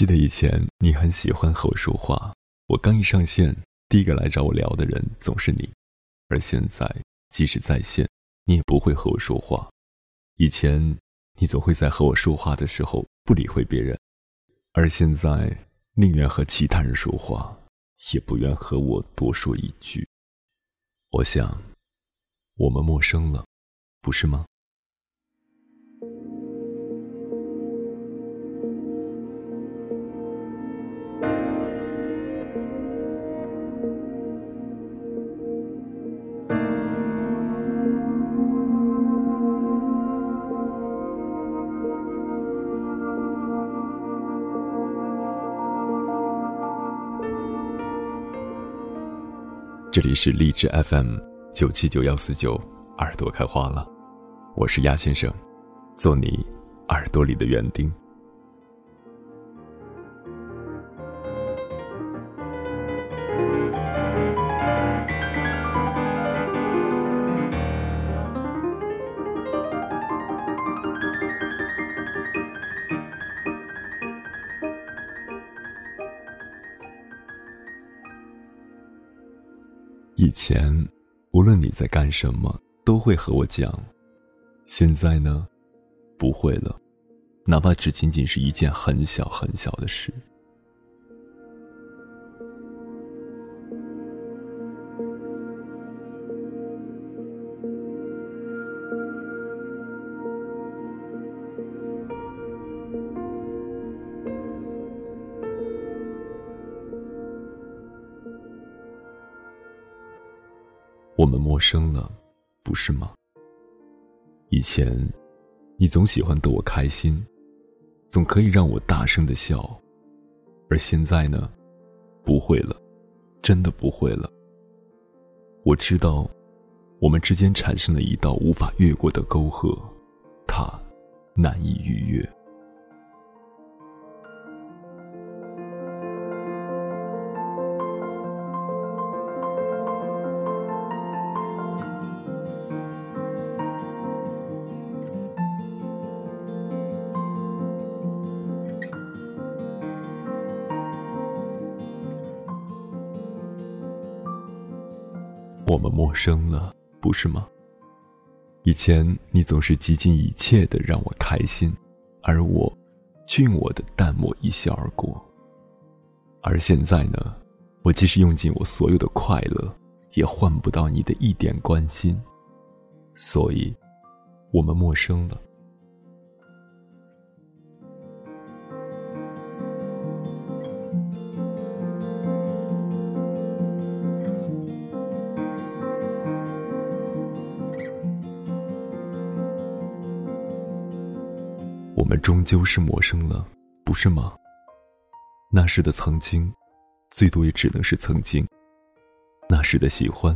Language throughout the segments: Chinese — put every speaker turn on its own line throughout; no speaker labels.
记得以前你很喜欢和我说话，我刚一上线，第一个来找我聊的人总是你。而现在，即使在线，你也不会和我说话。以前，你总会在和我说话的时候不理会别人，而现在，宁愿和其他人说话，也不愿和我多说一句。我想，我们陌生了，不是吗？这里是荔枝 FM 九七九幺四九，耳朵开花了，我是鸭先生，做你耳朵里的园丁。以前，无论你在干什么，都会和我讲。现在呢，不会了，哪怕只仅仅是一件很小很小的事。我们陌生了，不是吗？以前，你总喜欢逗我开心，总可以让我大声的笑，而现在呢，不会了，真的不会了。我知道，我们之间产生了一道无法越过的沟壑，它难以逾越。我们陌生了，不是吗？以前你总是极尽一切的让我开心，而我却用我的淡漠一笑而过。而现在呢，我即使用尽我所有的快乐，也换不到你的一点关心。所以，我们陌生了。我们终究是陌生了，不是吗？那时的曾经，最多也只能是曾经；那时的喜欢，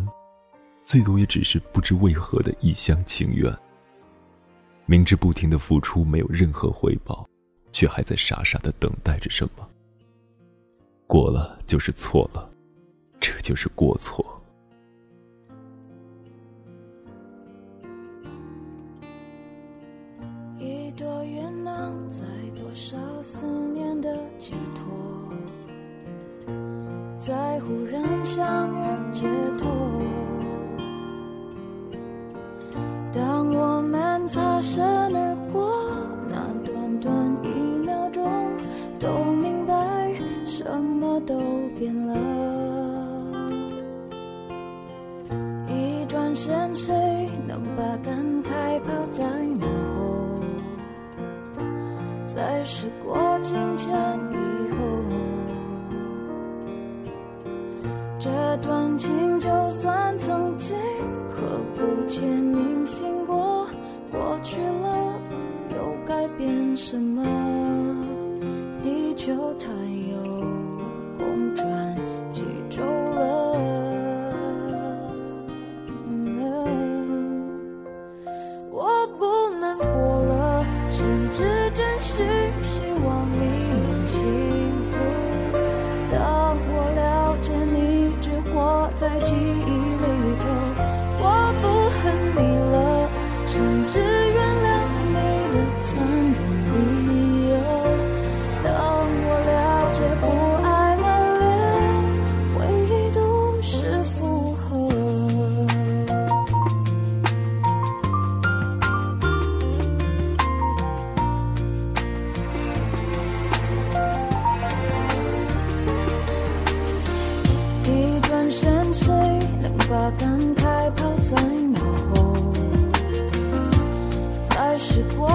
最多也只是不知为何的一厢情愿。明知不停的付出没有任何回报，却还在傻傻的等待着什么。过了就是错了，这就是过错。
很想念解脱。当我们擦身什么？地球太有 je crois.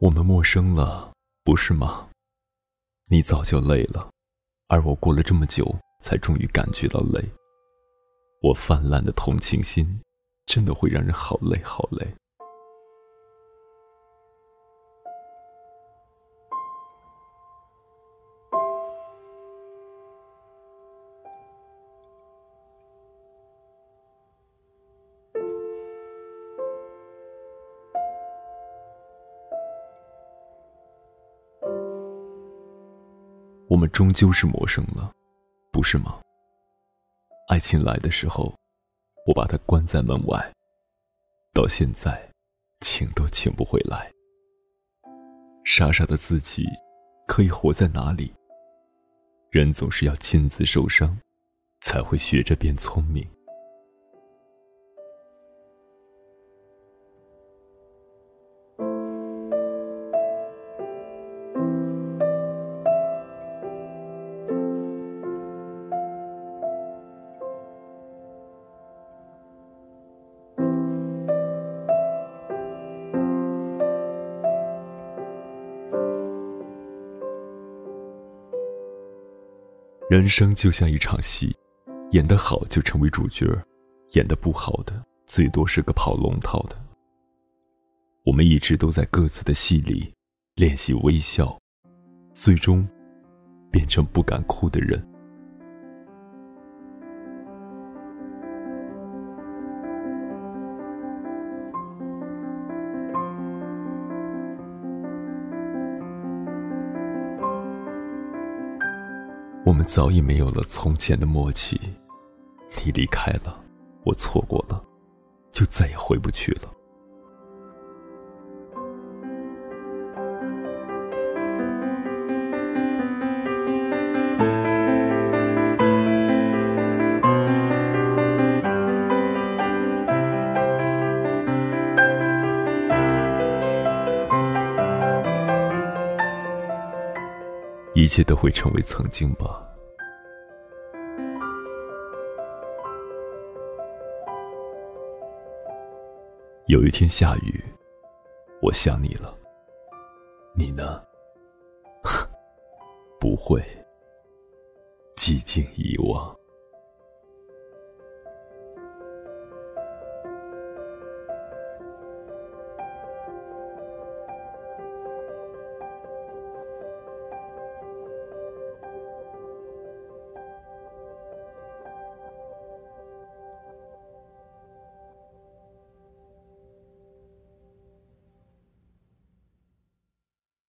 我们陌生了，不是吗？你早就累了，而我过了这么久，才终于感觉到累。我泛滥的同情心，真的会让人好累好累。我们终究是陌生了，不是吗？爱情来的时候，我把它关在门外，到现在，请都请不回来。傻傻的自己，可以活在哪里？人总是要亲自受伤，才会学着变聪明。人生就像一场戏，演得好就成为主角，演得不好的最多是个跑龙套的。我们一直都在各自的戏里练习微笑，最终变成不敢哭的人。我们早已没有了从前的默契，你离开了，我错过了，就再也回不去了。一切都会成为曾经吧。有一天下雨，我想你了。你呢？不会，寂静遗忘。